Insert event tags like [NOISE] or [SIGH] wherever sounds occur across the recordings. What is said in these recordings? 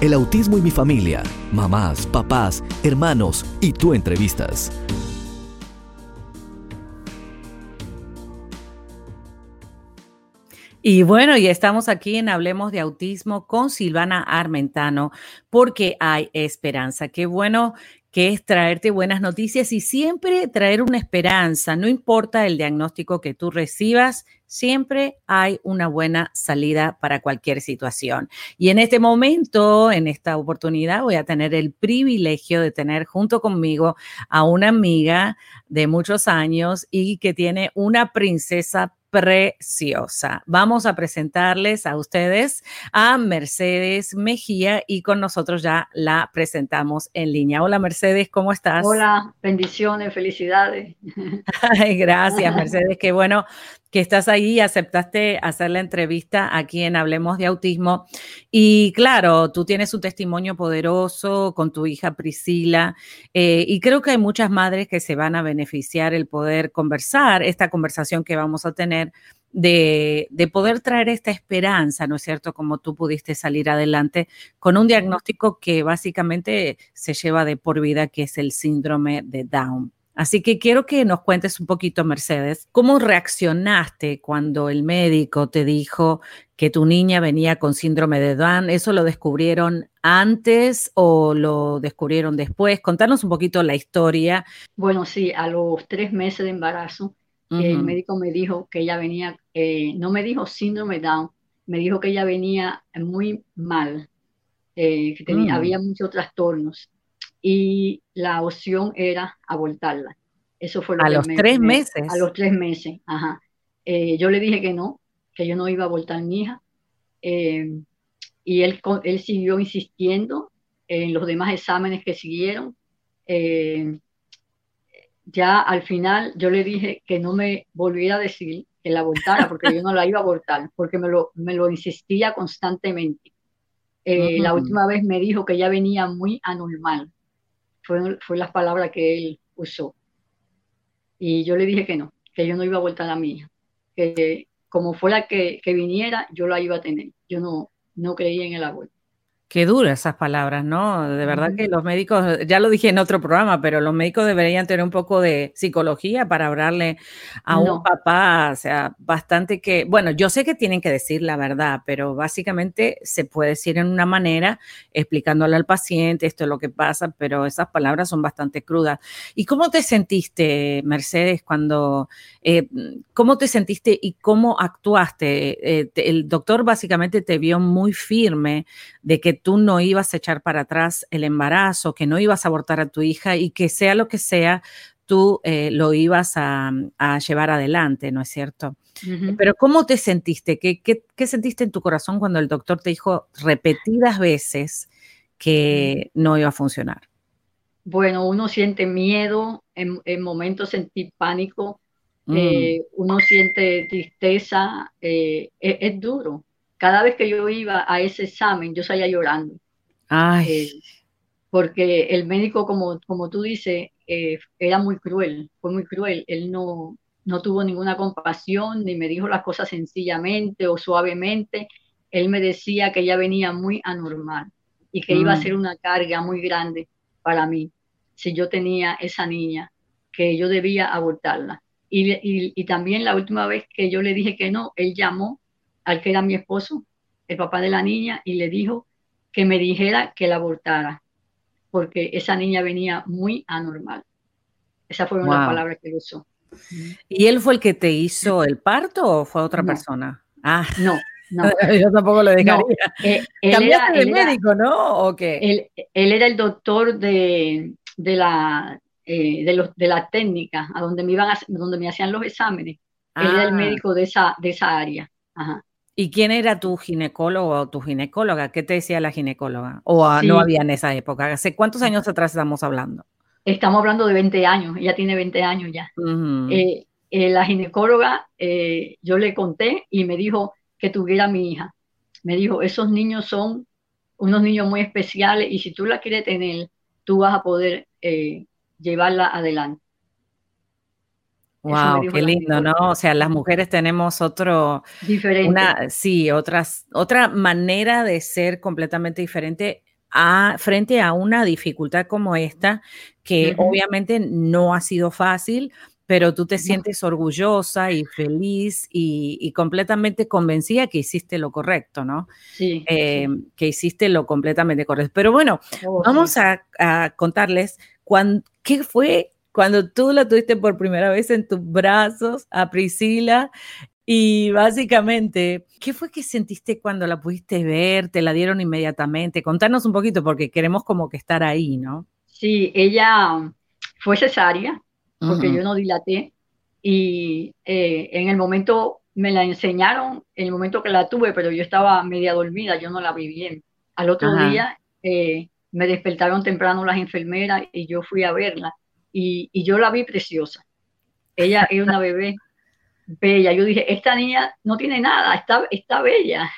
El autismo y mi familia, mamás, papás, hermanos y tú entrevistas. Y bueno, ya estamos aquí en Hablemos de Autismo con Silvana Armentano, porque hay esperanza. Qué bueno que es traerte buenas noticias y siempre traer una esperanza. No importa el diagnóstico que tú recibas, siempre hay una buena salida para cualquier situación. Y en este momento, en esta oportunidad, voy a tener el privilegio de tener junto conmigo a una amiga de muchos años y que tiene una princesa preciosa. Vamos a presentarles a ustedes a Mercedes Mejía y con nosotros ya la presentamos en línea. Hola Mercedes, ¿cómo estás? Hola, bendiciones, felicidades. [LAUGHS] gracias Mercedes, qué bueno que estás ahí y aceptaste hacer la entrevista aquí en Hablemos de Autismo. Y claro, tú tienes un testimonio poderoso con tu hija Priscila eh, y creo que hay muchas madres que se van a beneficiar el poder conversar, esta conversación que vamos a tener. De, de, poder traer esta esperanza, ¿no es cierto? Como tú pudiste salir adelante con un diagnóstico que básicamente se lleva de por vida, que es el síndrome de Down. Así que quiero que nos cuentes un poquito, Mercedes, cómo reaccionaste cuando el médico te dijo que tu niña venía con síndrome de Down. ¿Eso lo descubrieron antes o lo descubrieron después? Contanos un poquito la historia. Bueno, sí, a los tres meses de embarazo, el médico me dijo que ella venía, eh, no me dijo síndrome Down, me dijo que ella venía muy mal, eh, que tenía, mm. había muchos trastornos y la opción era abortarla. Eso fue lo a los tres meses. A los tres meses, ajá. Eh, yo le dije que no, que yo no iba a abortar a mi hija. Eh, y él, él siguió insistiendo en los demás exámenes que siguieron. Eh, ya al final yo le dije que no me volviera a decir que la abortara, porque yo no la iba a abortar, porque me lo, me lo insistía constantemente. La última vez me dijo que ya venía muy anormal, fue, fue las palabras que él usó. Y yo le dije que no, que yo no iba a voltar a la mía, que como fuera que, que viniera, yo la iba a tener. Yo no, no creía en el aborto. Qué duro esas palabras, ¿no? De verdad que los médicos, ya lo dije en otro programa, pero los médicos deberían tener un poco de psicología para hablarle a un papá, o sea, bastante que, bueno, yo sé que tienen que decir la verdad, pero básicamente se puede decir en una manera, explicándole al paciente esto es lo que pasa, pero esas palabras son bastante crudas. ¿Y cómo te sentiste, Mercedes, cuando, eh, cómo te sentiste y cómo actuaste? Eh, el doctor básicamente te vio muy firme de que tú no ibas a echar para atrás el embarazo, que no ibas a abortar a tu hija y que sea lo que sea, tú eh, lo ibas a, llevar adelante, ¿no es cierto? Pero ¿cómo te sentiste? ¿Qué, ¿Qué, sentiste en tu corazón cuando el doctor te dijo repetidas veces que no iba a funcionar? Bueno, uno siente miedo, en, momentos sentí pánico, mm. eh, uno siente tristeza, eh, es, duro, cada vez que yo iba a ese examen, yo salía llorando. Eh, porque el médico, como, como tú dices, eh, era muy cruel, fue muy cruel. Él no, no tuvo ninguna compasión, ni me dijo las cosas sencillamente o suavemente. Él me decía que ella venía muy anormal y que iba a mm. ser una carga muy grande para mí si yo tenía esa niña, que yo debía abortarla. Y, y, y, también la última vez que yo le dije que no, él llamó al que era mi esposo, el papá de la niña, y le dijo que me dijera que la abortara, porque esa niña venía muy anormal. Esa fue una palabra que usó. ¿Y él fue el que te hizo el parto o fue otra persona? Ah, no, no. [LAUGHS] Yo tampoco lo dejaría. Eh, él era, de médico, ¿no? ¿O qué? Él, era el doctor de, de la, eh, de, los, de la técnica, a donde me, iban a, donde me hacían los exámenes. Él era el ah. médico de esa, de esa área. Ajá. ¿Y quién era tu ginecólogo o tu ginecóloga? ¿Qué te decía la ginecóloga? ¿O no había en esa época? ¿Hace cuántos años atrás estamos hablando? Estamos hablando de 20 años, ella tiene 20 años ya. Eh, eh, la ginecóloga, eh, yo le conté y me dijo que tuviera mi hija. Me dijo, esos niños son unos niños muy especiales y si tú la quieres tener, tú vas a poder llevarla adelante. Wow, qué lindo, ¿no? O sea, las mujeres tenemos otro, diferente. sí, otras, otra manera de ser completamente diferente a, frente a una dificultad como esta, que obviamente no ha sido fácil, pero tú te sientes orgullosa y feliz y, completamente convencida que hiciste lo correcto, ¿no? Sí. Eh, que hiciste lo completamente correcto. Pero bueno, oh, vamos a, contarles qué fue cuando tú la tuviste por primera vez en tus brazos a Priscila y básicamente, ¿qué fue que sentiste cuando la pudiste ver? ¿Te la dieron inmediatamente? Contanos un poquito porque queremos como que estar ahí, ¿no? Sí, ella fue cesárea porque yo no dilaté y eh, en el momento me la enseñaron, en el momento que la tuve, pero yo estaba media dormida, yo no la vi bien. Al otro día eh, me despertaron temprano las enfermeras y yo fui a verla y, y yo la vi preciosa. Ella es una bebé bella. Yo dije, esta niña no tiene nada, está, está bella.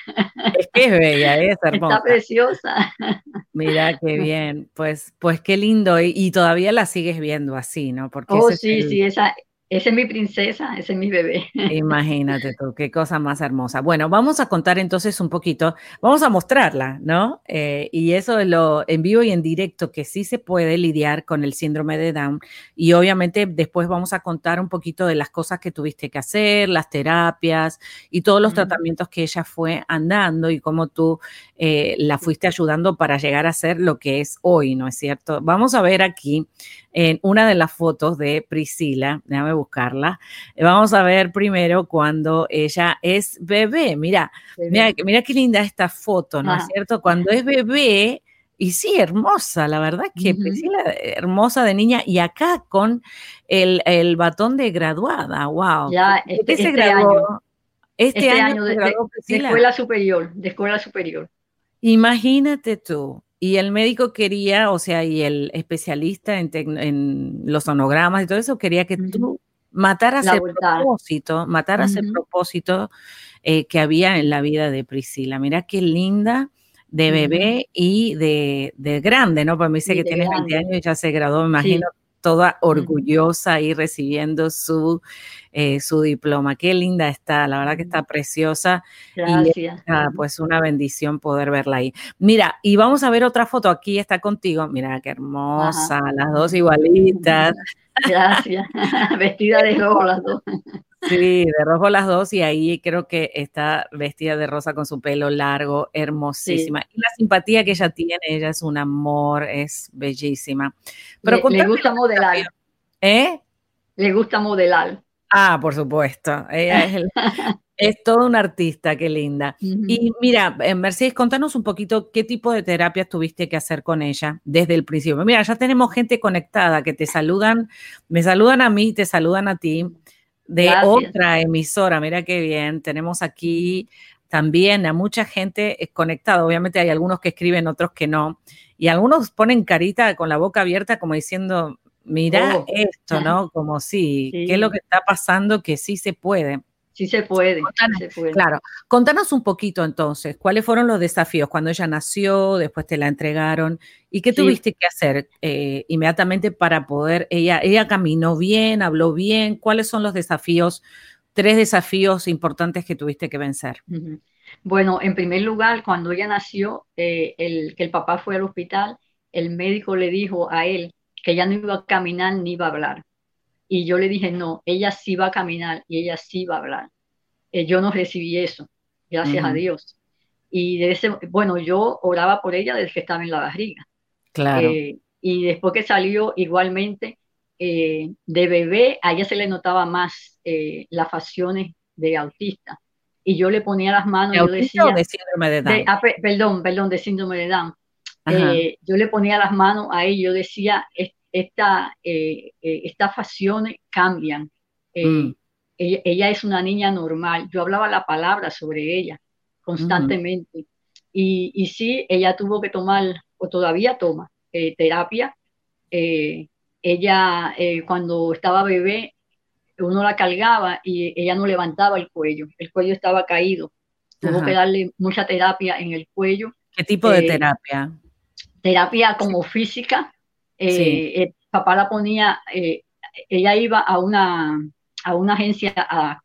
Es que es bella, es [LAUGHS] hermosa. Está preciosa. Mira qué [LAUGHS] bien, pues, pues qué lindo. Y, todavía la sigues viendo así, ¿no? Porque oh, sí, sí, esa, esa es mi princesa, ese es mi bebé. [LAUGHS] Imagínate tú, qué cosa más hermosa. Bueno, vamos a contar entonces un poquito, vamos a mostrarla, ¿no? Eh, y eso es lo en vivo y en directo, que sí se puede lidiar con el síndrome de Down. Y obviamente después vamos a contar un poquito de las cosas que tuviste que hacer, las terapias y todos los tratamientos que ella fue andando y cómo tú eh, la fuiste ayudando para llegar a ser lo que es hoy, ¿no es cierto? Vamos a ver aquí en una de las fotos de Priscila, déjame buscarla, vamos a ver primero cuando ella es bebé. Mira, mira, mira qué linda esta foto, ¿no es cierto? Cuando es bebé, y sí, hermosa, la verdad que Priscila, hermosa de niña, y acá con el, el batón de graduada, wow. Ya, este, este, año, este, este año, de, de, escuela superior, de escuela superior. Imagínate tú, y el médico quería, o sea, y el especialista en, los sonogramas y todo eso, quería que tú mataras el propósito, mataras el propósito eh, que había en la vida de Priscila. Mira qué linda de bebé y de, grande, ¿no? Pues me dice que tienes 20 años y ya se graduó, me imagino toda orgullosa ahí recibiendo su, eh, su diploma. Qué linda está, la verdad que está preciosa. Gracias. Y pues una bendición poder verla ahí. Mira, y vamos a ver otra foto, aquí está contigo. Mira, qué hermosa, las dos igualitas. [LAUGHS] Gracias, [LAUGHS] vestida de rojo las dos. [LAUGHS] Sí, de rojo las dos y ahí creo que está vestida de rosa con su pelo largo, hermosísima. Y la simpatía que ella tiene, ella es un amor, es bellísima. Pero le, gusta modelar. ¿Eh? Le gusta modelar. Ah, por supuesto. Ella es, [LAUGHS] es toda una artista, qué linda. Y mira, eh, Mercedes, contanos un poquito qué tipo de terapias tuviste que hacer con ella desde el principio. Mira, ya tenemos gente conectada que te saludan, me saludan a mí, te saludan a ti de otra emisora. Mira qué bien. Tenemos aquí también a mucha gente conectada. Obviamente hay algunos que escriben, otros que no. Y algunos ponen carita con la boca abierta como diciendo, mira oh. esto, ¿no? [LAUGHS] Como si, ¿qué es lo que está pasando? Que sí se puede. Sí se puede, Claro. Contanos un poquito entonces, ¿cuáles fueron los desafíos cuando ella nació, después te la entregaron y qué tuviste que hacer eh, inmediatamente para poder, ella, ella caminó bien, habló bien, ¿cuáles son los desafíos, tres desafíos importantes que tuviste que vencer? Bueno, en primer lugar, cuando ella nació, eh, el, que el papá fue al hospital, el médico le dijo a él que ella no iba a caminar ni iba a hablar y yo le dije, no, ella sí va a caminar y ella sí va a hablar. Eh, yo no recibí eso, gracias a Dios. Y de ese, bueno, yo oraba por ella desde que estaba en la barriga. Claro. Eh, y después que salió igualmente eh, de bebé, a ella se le notaba más las facciones de autista. Y yo le ponía las manos. ¿De yo decía, de síndrome de Down? Ah, perdón, perdón, de síndrome de Down. yo le ponía las manos a ella, yo decía, esta, eh, eh, estas facciones cambian. Eh, mm. ella, es una niña normal. Yo hablaba la palabra sobre ella constantemente. y, y, sí, ella tuvo que tomar, o todavía toma, terapia. ella, cuando estaba bebé, uno la cargaba y ella no levantaba el cuello. El cuello estaba caído. Tuvo que darle mucha terapia en el cuello. ¿Qué tipo de terapia? Terapia como física, eh, eh, papá la ponía, eh, ella iba a una, a una agencia a,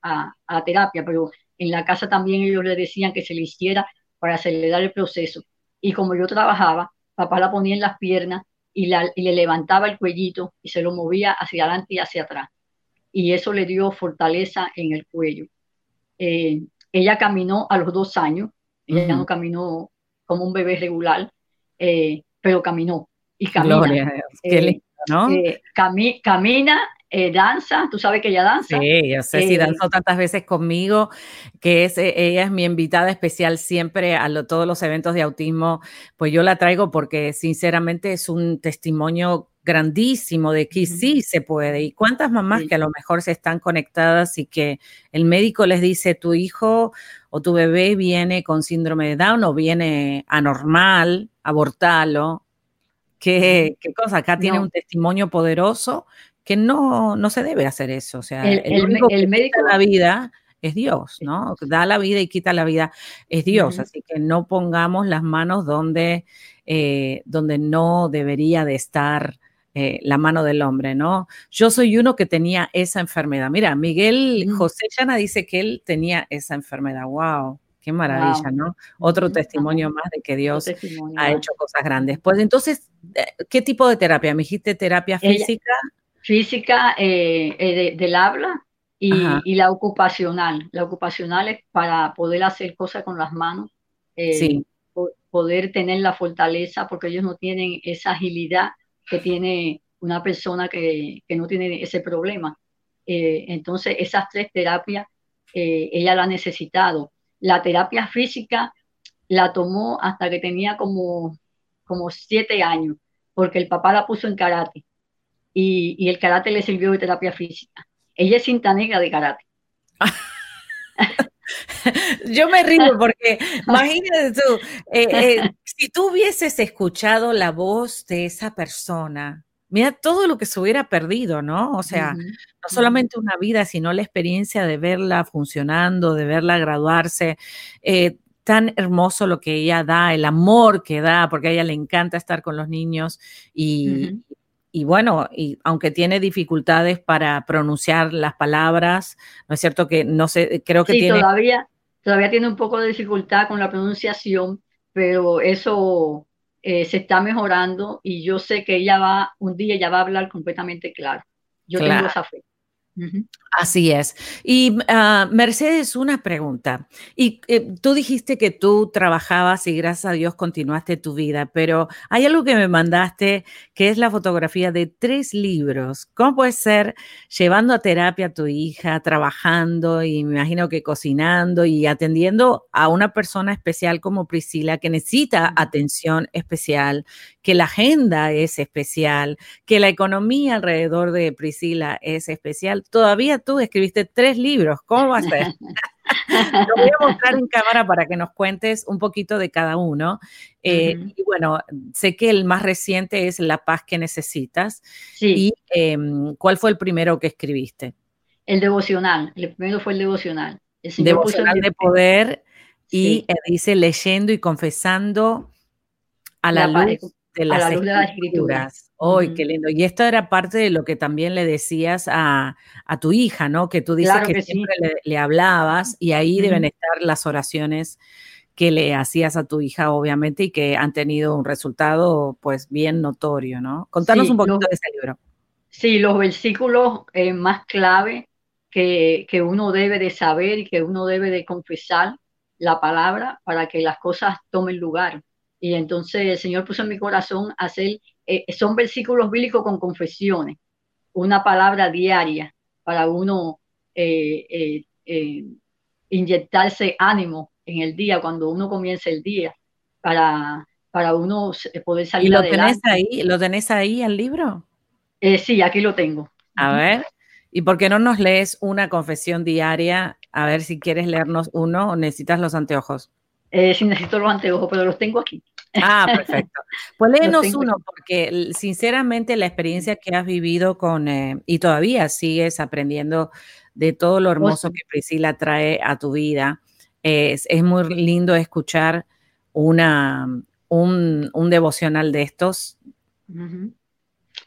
a, terapia, pero en la casa también ellos le decían que se le hiciera para acelerar el proceso. Y como yo trabajaba, papá la ponía en las piernas y, le levantaba el cuellito y se lo movía hacia adelante y hacia atrás. Y eso le dio fortaleza en el cuello. Eh, ella caminó a los dos años, ella no caminó como un bebé regular, eh, pero caminó y camina. Eh, ¿no? camina eh, danza, tú sabes que ella danza. Sí, yo sé, si eh, danzó tantas veces conmigo, que es, eh, ella es mi invitada especial siempre a todos los eventos de autismo, pues yo la traigo porque sinceramente es un testimonio grandísimo de que sí se puede. Y cuántas mamás que a lo mejor se están conectadas y que el médico les dice, tu hijo o tu bebé viene con síndrome de Down o viene anormal, abortalo. ¿Qué, qué cosa? Acá tiene un testimonio poderoso que no, no se debe hacer eso. O sea, el, único que médico da la vida es Dios, ¿no? Da la vida y quita la vida es Dios. Así que no pongamos las manos donde, eh, donde no debería de estar eh, la mano del hombre, ¿no? Yo soy uno que tenía esa enfermedad. Mira, Miguel José Chana dice que él tenía esa enfermedad. ¡Wow! Qué maravilla, ¿no? Otro testimonio más de que Dios ha hecho cosas grandes. Pues entonces, eh, ¿qué tipo de terapia? ¿Me dijiste terapia física? física eh, eh, del habla y, la ocupacional. La ocupacional es para poder hacer cosas con las manos, eh, poder tener la fortaleza, porque ellos no tienen esa agilidad que tiene una persona que, no tiene ese problema. entonces, esas tres terapias ella la ha necesitado. La terapia física la tomó hasta que tenía como, como siete años, porque el papá la puso en karate y, el karate le sirvió de terapia física. Ella es cinta negra de karate. [LAUGHS] Yo me río porque imagínate tú, eh, eh, si tú hubieses escuchado la voz de esa persona, mira todo lo que se hubiera perdido, ¿no? O sea, no solamente una vida, sino la experiencia de verla funcionando, de verla graduarse. Eh, tan hermoso lo que ella da, el amor que da, porque a ella le encanta estar con los niños y, y bueno, y aunque tiene dificultades para pronunciar las palabras, ¿no es cierto que no sé, creo que sí, todavía, todavía tiene un poco de dificultad con la pronunciación, pero eso eh, se está mejorando y yo sé que ella va, un día ella va a hablar completamente claro. Yo tengo esa fe. Así es. Y ah, Mercedes, una pregunta. Y eh, tú dijiste que tú trabajabas y gracias a Dios continuaste tu vida, pero hay algo que me mandaste que es la fotografía de tres libros. ¿Cómo puede ser llevando a terapia a tu hija, trabajando y me imagino que cocinando y atendiendo a una persona especial como Priscila que necesita atención especial, que la agenda es especial, que la economía alrededor de Priscila es especial? Todavía tú escribiste tres libros. ¿Cómo va a ser? [LAUGHS] Lo voy a mostrar en cámara para que nos cuentes un poquito de cada uno. Eh, y bueno, sé que el más reciente es La paz que necesitas. Sí. ¿Y em, cuál fue el primero que escribiste? El devocional. El primero fue el devocional. El devocional de poder y eh, dice leyendo y confesando a la, luz de las, escrituras. ¡Ay, qué lindo! Y esto era parte de lo que también le decías a, tu hija, ¿no? Que tú dices que, siempre le, hablabas y ahí deben estar las oraciones que le hacías a tu hija, obviamente, y que han tenido un resultado, pues, bien notorio, ¿no? Contanos un poquito de ese libro. Sí, los versículos eh, más clave que, que uno debe de saber y que uno debe de confesar la palabra para que las cosas tomen lugar. Y entonces el Señor puso en mi corazón hacer eh, son versículos bíblicos con confesiones, una palabra diaria para uno eh, eh, inyectarse ánimo en el día, cuando uno comienza el día, para, para uno poder salir ¿Y lo adelante. Tenés ahí, ¿Lo tenés ahí el libro? sí, aquí lo tengo. A ver, ¿y por qué no nos lees una confesión diaria? A ver si quieres leernos uno o necesitas los anteojos. Sí, necesito los anteojos, pero los tengo aquí. Ah, [LAUGHS] perfecto. Pues léenos uno, porque sinceramente la experiencia que has vivido con, eh, y todavía sigues aprendiendo de todo lo oh, hermoso que Priscila trae a tu vida, es, muy lindo escuchar una, un, devocional de estos.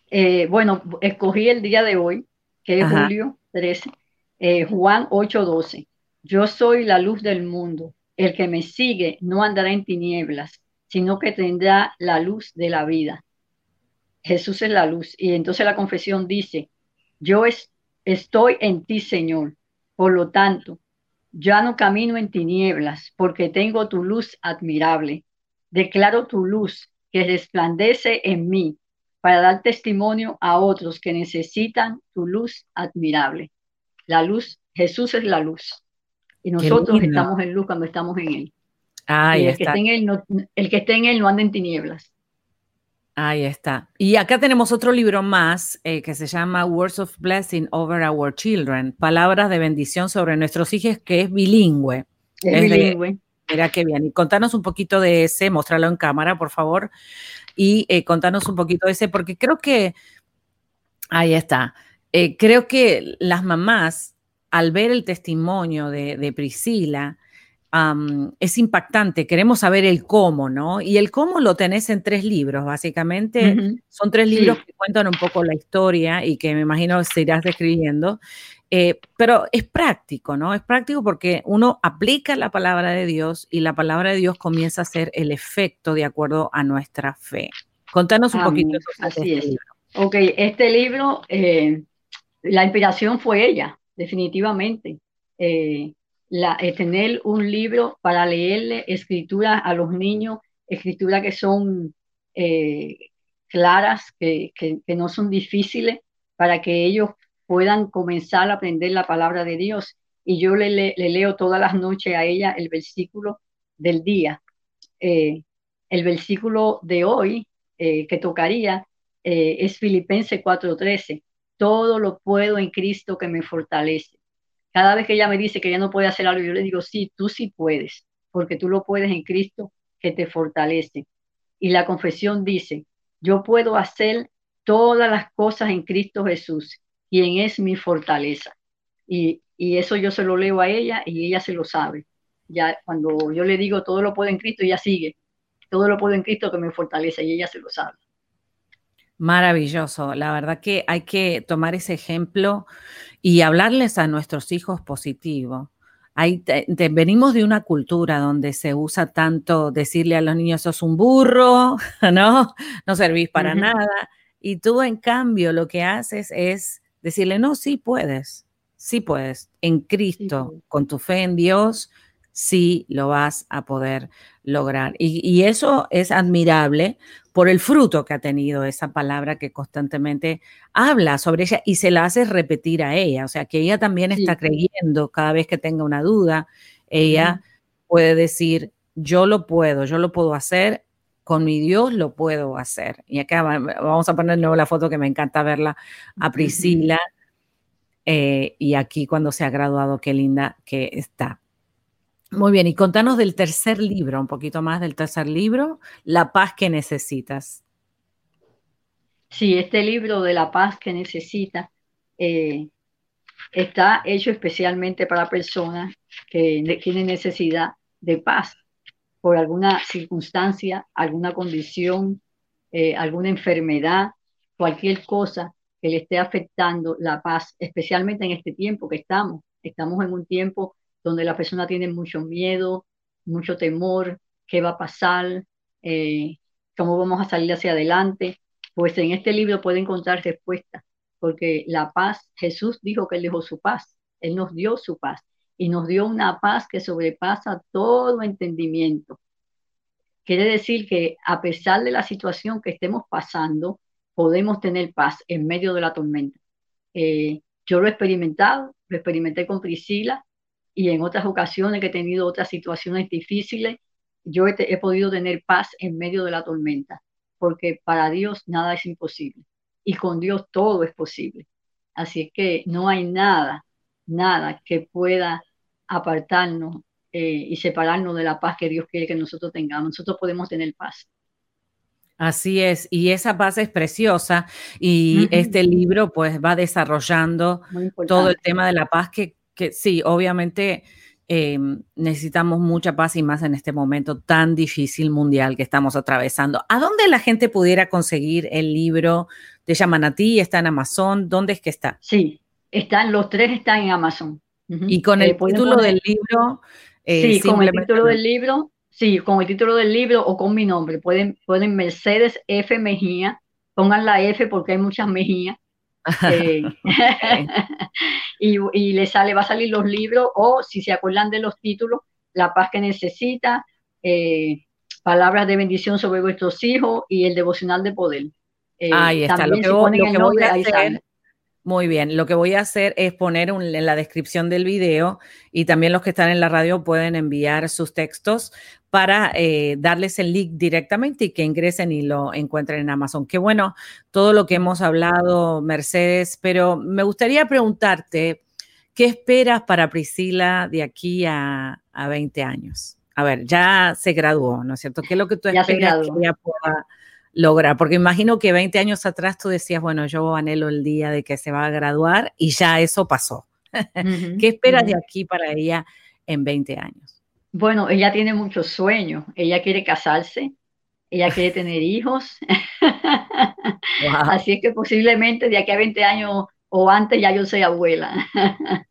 Eh, bueno, escogí el día de hoy, que es julio 13, eh, Juan 8:12. Yo soy la luz del mundo. El que me sigue no andará en tinieblas, sino que tendrá la luz de la vida. Jesús es la luz. Y entonces la confesión dice, yo estoy en ti, Señor. Por lo tanto, ya no camino en tinieblas, porque tengo tu luz admirable. Declaro tu luz que resplandece en mí para dar testimonio a otros que necesitan tu luz admirable. La luz, Jesús es la luz. Y nosotros estamos en luz cuando estamos en Él. el, Que en él no, el que esté en Él no anda en tinieblas. Ahí está. Y acá tenemos otro libro más eh, que se llama Words of Blessing Over Our Children, Palabras de bendición sobre nuestros hijos, que es bilingüe. Es, bilingüe. mira qué bien. Y contanos un poquito de ese, mostrarlo en cámara, por favor. Y eh, contanos un poquito de ese, porque creo que, ahí está. Eh, creo que las mamás, al ver el testimonio de, de Priscila, es impactante. Queremos saber el cómo, ¿no? Y el cómo lo tenés en tres libros, básicamente. Son tres libros que cuentan un poco la historia y que me imagino se irás describiendo. Eh, pero es práctico, ¿no? Es práctico porque uno aplica la palabra de Dios y la palabra de Dios comienza a ser el efecto de acuerdo a nuestra fe. Contanos un poquito Así este Libro. Ok, este libro, eh, la inspiración fue ella, definitivamente. Eh, la, eh, tener un libro para leerle escritura a los niños, escrituras que son eh, claras, que, no son difíciles, para que ellos puedan comenzar a aprender la palabra de Dios. Y yo le, leo todas las noches a ella el versículo del día. El versículo de hoy que tocaría es Filipenses 4:13. Todo lo puedo en Cristo que me fortalece. Cada vez que ella me dice que ella no puede hacer algo, yo le digo, sí, tú sí puedes, porque tú lo puedes en Cristo que te fortalece. Y la confesión dice, yo puedo hacer todas las cosas en Cristo Jesús, quien es mi fortaleza. Y, eso yo se lo leo a ella y ella se lo sabe. Ya cuando yo le digo todo lo puedo en Cristo, ella sigue. Todo lo puedo en Cristo que me fortalece y ella se lo sabe. Maravilloso. La verdad que hay que tomar ese ejemplo y hablarles a nuestros hijos positivo. venimos de una cultura donde se usa tanto decirle a los niños, sos un burro, [LAUGHS] ¿no? No servís para nada. Y tú, en cambio, lo que haces es decirle, no, sí puedes, sí puedes. En Cristo, con tu fe en Dios, sí lo vas a poder lograr. Y, eso es admirable por el fruto que ha tenido esa palabra que constantemente habla sobre ella y se la hace repetir a ella. O sea, que ella también está creyendo cada vez que tenga una duda, ella puede decir, yo lo puedo, yo lo puedo hacer, con mi Dios lo puedo hacer. Y acá vamos a poner de nuevo la foto que me encanta verla a Priscila. Eh, y aquí cuando se ha graduado, qué linda que está. Muy bien, y contanos del tercer libro, un poquito más del tercer libro, La paz que necesitas. Sí, este libro de La paz que necesitas eh, está hecho especialmente para personas que tienen necesidad de paz por alguna circunstancia, alguna condición, eh, alguna enfermedad, cualquier cosa que le esté afectando la paz, especialmente en este tiempo que estamos. Estamos en un tiempo donde la persona tiene mucho miedo, mucho temor, qué va a pasar, eh, cómo vamos a salir hacia adelante. Pues en este libro puede encontrar respuestas, porque la paz, Jesús dijo que Él dejó su paz, Él nos dio su paz y nos dio una paz que sobrepasa todo entendimiento. Quiere decir que a pesar de la situación que estemos pasando, podemos tener paz en medio de la tormenta. Eh, yo lo he experimentado, lo experimenté con Priscila, y en otras ocasiones que he tenido otras situaciones difíciles, yo he, podido tener paz en medio de la tormenta, porque para Dios nada es imposible y con Dios todo es posible. Así es que no hay nada, nada que pueda apartarnos eh, y separarnos de la paz que Dios quiere que nosotros tengamos. Nosotros podemos tener paz. Así es, y esa paz es preciosa y este libro pues va desarrollando todo el tema de la paz que que sí, obviamente em, necesitamos mucha paz y más en este momento tan difícil mundial que estamos atravesando. ¿A dónde la gente pudiera conseguir el libro? ¿Te llaman a ti? ¿Está en Amazon? ¿Dónde es que está? Sí, están, los tres están en Amazon. Y con el eh, título del libro. Eh, sí, con el título del libro, Sí, con el título del libro o con mi nombre. Pueden, pueden Mercedes F. Mejía. Pongan la F porque hay muchas Mejía. [LAUGHS] Y, y le sale, va a salir los libros o si se acuerdan de los títulos, La paz que necesita, eh, Palabras de bendición sobre vuestros hijos y el devocional de poder. Eh, ahí está, lo que, voy, a hacer, muy bien, lo que voy a hacer es poner en la descripción del video y también los que están en la radio pueden enviar sus textos para eh, darles el link directamente y que ingresen y lo encuentren en Amazon. Qué bueno todo lo que hemos hablado, Mercedes, pero me gustaría preguntarte, ¿qué esperas para Priscila de aquí a, a 20 años? A ver, ya se graduó, ¿no es cierto? ¿Qué es lo que tú esperas que ella pueda lograr? Porque imagino que 20 años atrás tú decías, bueno, yo anhelo el día de que se va a graduar y ya eso pasó. [LAUGHS] ¿Qué esperas de aquí para ella en 20 años? Bueno, ella tiene muchos sueños. Ella quiere casarse, ella quiere [LAUGHS] tener hijos. [LAUGHS] Así es que posiblemente de aquí a 20 años o antes ya yo soy abuela. [LAUGHS]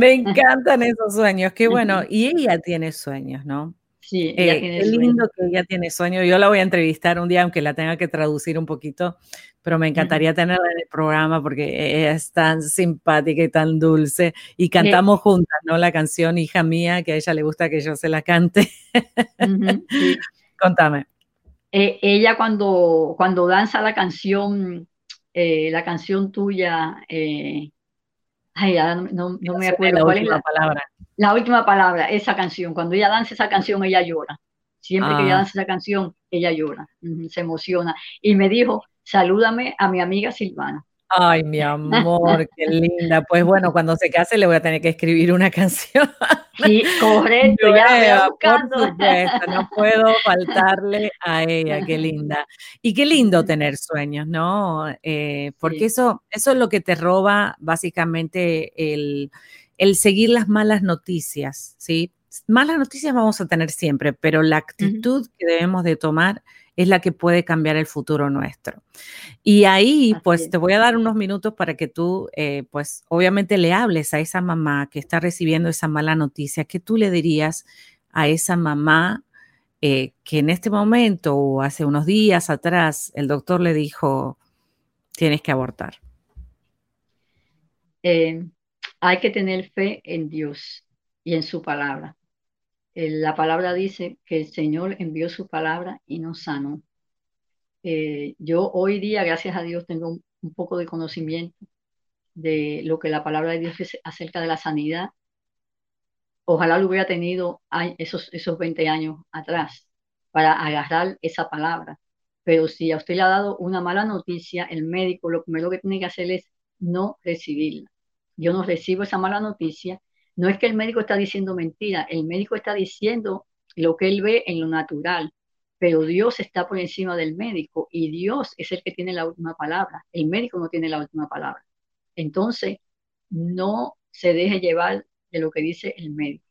Me encantan esos sueños, qué bueno. Y ella tiene sueños, ¿no? Sí, ella eh, tiene qué lindo que ella tiene sueños. Yo la voy a entrevistar un día, aunque la tenga que traducir un poquito, pero me encantaría tenerla en el programa porque es tan simpática y tan dulce. Y cantamos juntas, ¿no? La canción Hija Mía, que a ella le gusta que yo se la cante. [LAUGHS] Contame. Eh, ella cuando, cuando danza la canción, eh, la canción tuya, Ay, no, me acuerdo cuál es la palabra. La última palabra, esa canción. Cuando ella danza esa canción, ella llora. Siempre que ella ah. danza esa canción, ella llora, se emociona. Y me dijo, salúdame a mi amiga Silvana. Ay, mi amor, qué linda. Pues bueno, cuando se case le voy a tener que escribir una [LAUGHS] canción. [LAUGHS] Sí, correcto, ya por supuesto, no puedo [LAUGHS] faltarle a ella, qué linda. Y qué lindo tener sueños, ¿no? Eh, porque eso, eso es lo que te roba básicamente el, el seguir las malas noticias, ¿sí? Malas noticias vamos a tener siempre, pero la actitud que debemos de tomar es la que puede cambiar el futuro nuestro. Y ahí, pues, te voy a dar unos minutos para que tú, eh, pues, obviamente le hables a esa mamá que está recibiendo esa mala noticia. ¿Qué tú le dirías a esa mamá eh, que en este momento o hace unos días atrás el doctor le dijo, tienes que abortar? Eh, hay que tener fe en Dios y en su palabra. Eh, la palabra dice que el Señor envió su palabra y nos sanó. Eh, yo hoy día, gracias a Dios, tengo un, poco de conocimiento de lo que la palabra de Dios dice acerca de la sanidad. Ojalá lo hubiera tenido esos, esos 20 años atrás para agarrar esa palabra. Pero si a usted le ha dado una mala noticia, el médico lo primero que tiene que hacer es no recibirla. Yo no recibo esa mala noticia no es que el médico está diciendo mentira, el médico está diciendo lo que él ve en lo natural, pero Dios está por encima del médico y Dios es el que tiene la última palabra. El médico no tiene la última palabra. Entonces, no se deje llevar de lo que dice el médico.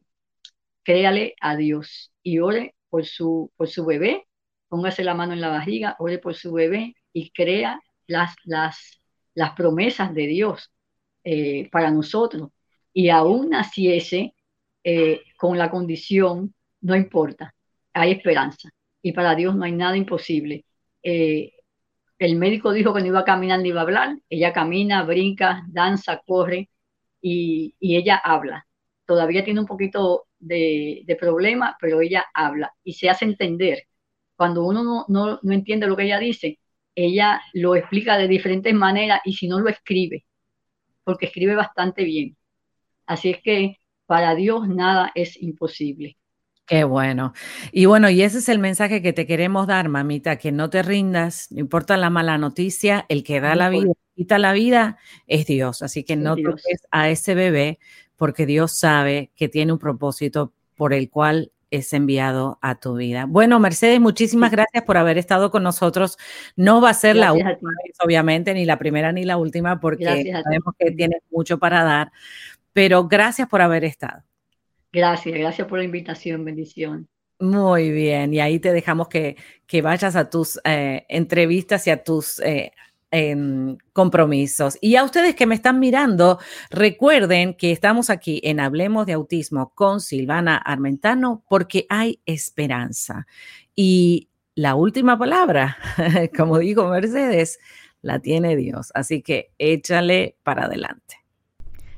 Créale a Dios y ore por su, por su bebé, póngase la mano en la barriga, ore por su bebé y crea las, las, las promesas de Dios eh, para nosotros y aún naciese eh, con la condición, no importa, hay esperanza. Y para Dios no hay nada imposible. Eh, el médico dijo que no iba a caminar ni iba a hablar. Ella camina, brinca, danza, corre y, ella habla. Todavía tiene un poquito de, problema, pero ella habla y se hace entender. Cuando uno no, no entiende lo que ella dice, ella lo explica de diferentes maneras y si no lo escribe, porque escribe bastante bien. Así es que para Dios nada es imposible. Qué bueno. Y bueno, y ese es el mensaje que te queremos dar, mamita, que no te rindas, no importa la mala noticia, el que da la vida, quita la vida, es Dios. Así que no toques a ese bebé porque Dios sabe que tiene un propósito por el cual es enviado a tu vida. Bueno, Mercedes, muchísimas gracias por haber estado con nosotros. No va a ser la última vez, obviamente, ni la primera ni la última, porque sabemos que tienes mucho para dar pero gracias por haber estado. Gracias, gracias por la invitación, bendición. Muy bien, y ahí te dejamos que, que vayas a tus eh, entrevistas y a tus eh, em, compromisos. Y a ustedes que me están mirando, recuerden que estamos aquí en Hablemos de Autismo con Silvana Armentano porque hay esperanza. Y la última palabra, [LAUGHS] como dijo Mercedes, la tiene Dios. Así que échale para adelante.